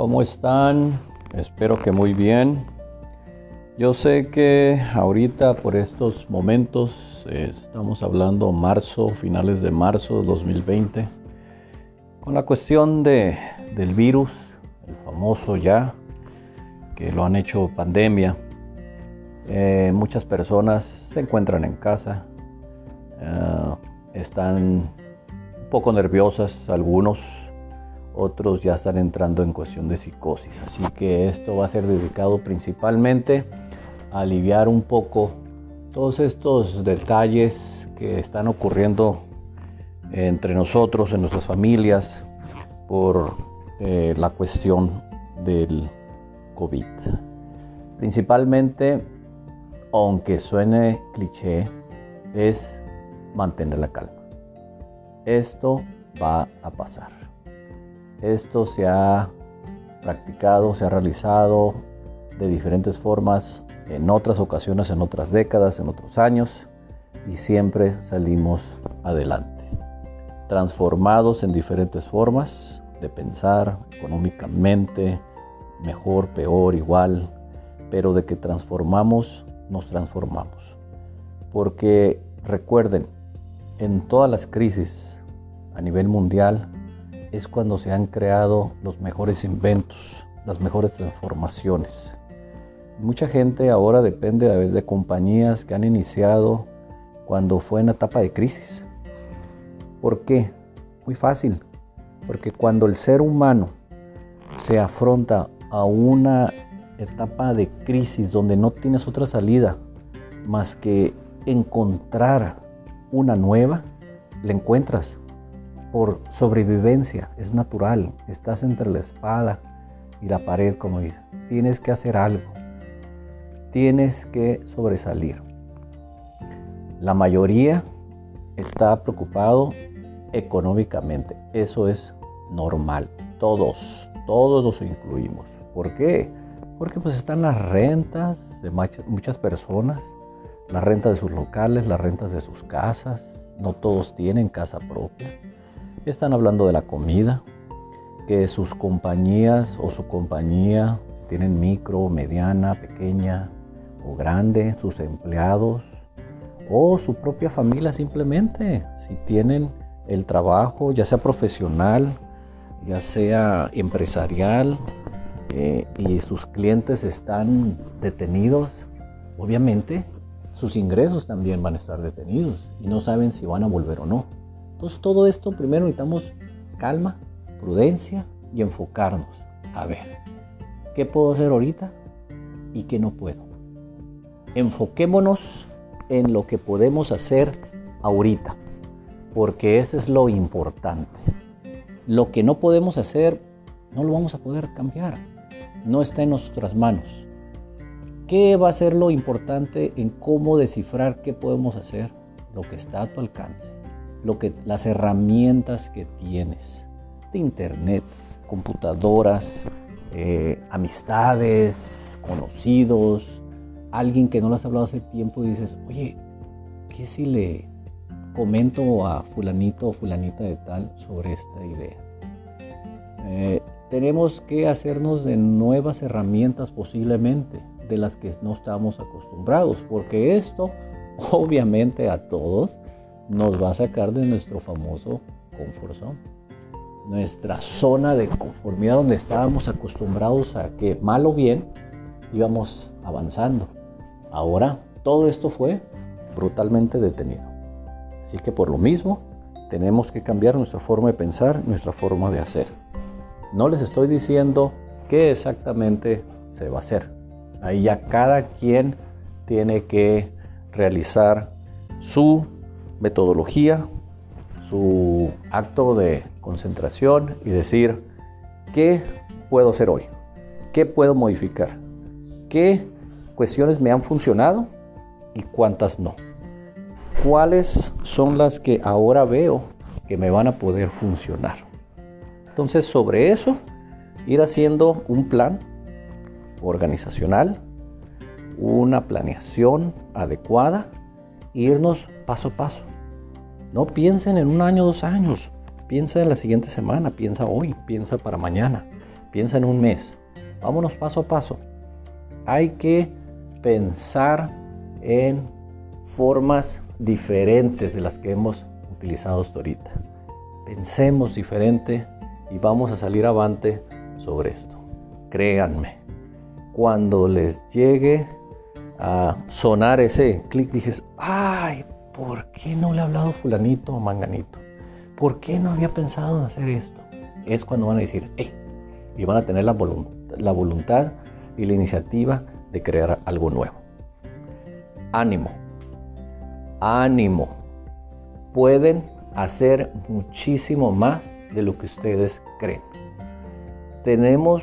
¿Cómo están? Espero que muy bien. Yo sé que ahorita por estos momentos estamos hablando marzo, finales de marzo de 2020, con la cuestión de, del virus, el famoso ya, que lo han hecho pandemia. Eh, muchas personas se encuentran en casa, eh, están un poco nerviosas algunos, otros ya están entrando en cuestión de psicosis. Así que esto va a ser dedicado principalmente a aliviar un poco todos estos detalles que están ocurriendo entre nosotros, en nuestras familias, por eh, la cuestión del COVID. Principalmente, aunque suene cliché, es mantener la calma. Esto va a pasar. Esto se ha practicado, se ha realizado de diferentes formas en otras ocasiones, en otras décadas, en otros años y siempre salimos adelante. Transformados en diferentes formas de pensar económicamente, mejor, peor, igual, pero de que transformamos, nos transformamos. Porque recuerden, en todas las crisis a nivel mundial es cuando se han creado los mejores inventos, las mejores transformaciones. Mucha gente ahora depende a veces de compañías que han iniciado cuando fue en etapa de crisis. ¿Por qué? Muy fácil. Porque cuando el ser humano se afronta a una etapa de crisis donde no tienes otra salida más que encontrar una nueva, la encuentras por sobrevivencia, es natural, estás entre la espada y la pared, como dice. Tienes que hacer algo, tienes que sobresalir. La mayoría está preocupado económicamente, eso es normal, todos, todos los incluimos. ¿Por qué? Porque pues están las rentas de muchas personas, las rentas de sus locales, las rentas de sus casas, no todos tienen casa propia están hablando de la comida, que sus compañías o su compañía, si tienen micro, mediana, pequeña o grande, sus empleados o su propia familia simplemente, si tienen el trabajo, ya sea profesional, ya sea empresarial, eh, y sus clientes están detenidos, obviamente sus ingresos también van a estar detenidos y no saben si van a volver o no. Entonces todo esto primero necesitamos calma, prudencia y enfocarnos. A ver, ¿qué puedo hacer ahorita y qué no puedo? Enfoquémonos en lo que podemos hacer ahorita, porque eso es lo importante. Lo que no podemos hacer, no lo vamos a poder cambiar. No está en nuestras manos. ¿Qué va a ser lo importante en cómo descifrar qué podemos hacer? Lo que está a tu alcance lo que, las herramientas que tienes de internet, computadoras, eh, amistades, conocidos, alguien que no lo has hablado hace tiempo y dices, oye, ¿qué si le comento a fulanito o fulanita de tal sobre esta idea? Eh, tenemos que hacernos de nuevas herramientas posiblemente de las que no estamos acostumbrados, porque esto obviamente a todos nos va a sacar de nuestro famoso confort zone. Nuestra zona de conformidad donde estábamos acostumbrados a que mal o bien íbamos avanzando. Ahora todo esto fue brutalmente detenido. Así que por lo mismo tenemos que cambiar nuestra forma de pensar, nuestra forma de hacer. No les estoy diciendo qué exactamente se va a hacer. Ahí ya cada quien tiene que realizar su metodología, su acto de concentración y decir, ¿qué puedo hacer hoy? ¿Qué puedo modificar? ¿Qué cuestiones me han funcionado y cuántas no? ¿Cuáles son las que ahora veo que me van a poder funcionar? Entonces, sobre eso, ir haciendo un plan organizacional, una planeación adecuada, irnos paso a paso. No piensen en un año, dos años. Piensa en la siguiente semana, piensa hoy, piensa para mañana. piensa en un mes. Vámonos paso a paso. Hay que pensar en formas diferentes de las que hemos utilizado hasta ahorita. Pensemos diferente y vamos a salir avante sobre esto. Créanme, cuando les llegue a sonar ese clic, dices, ay, ¿por qué no le ha hablado fulanito o manganito? ¿Por qué no había pensado en hacer esto? Es cuando van a decir, hey, y van a tener la, la voluntad y la iniciativa de crear algo nuevo. Ánimo, ánimo. Pueden hacer muchísimo más de lo que ustedes creen. Tenemos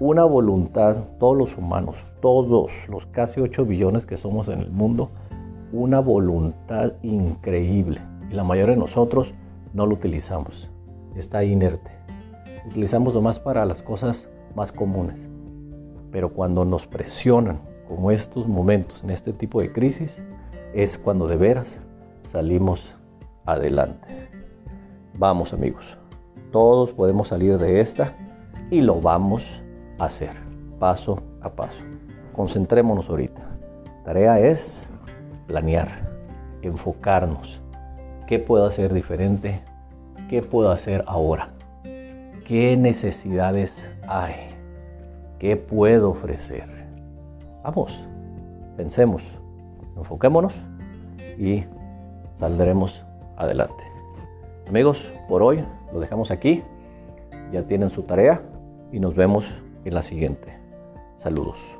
una voluntad, todos los humanos, todos los casi 8 billones que somos en el mundo, una voluntad increíble. Y la mayoría de nosotros no lo utilizamos. Está inerte. Utilizamos nomás para las cosas más comunes. Pero cuando nos presionan, como estos momentos, en este tipo de crisis, es cuando de veras salimos adelante. Vamos amigos, todos podemos salir de esta y lo vamos a hacer paso a paso. Concentrémonos ahorita. Tarea es planear, enfocarnos. ¿Qué puedo hacer diferente? ¿Qué puedo hacer ahora? ¿Qué necesidades hay? ¿Qué puedo ofrecer? Vamos, pensemos, enfoquémonos y saldremos adelante. Amigos, por hoy lo dejamos aquí. Ya tienen su tarea y nos vemos en la siguiente. Saludos.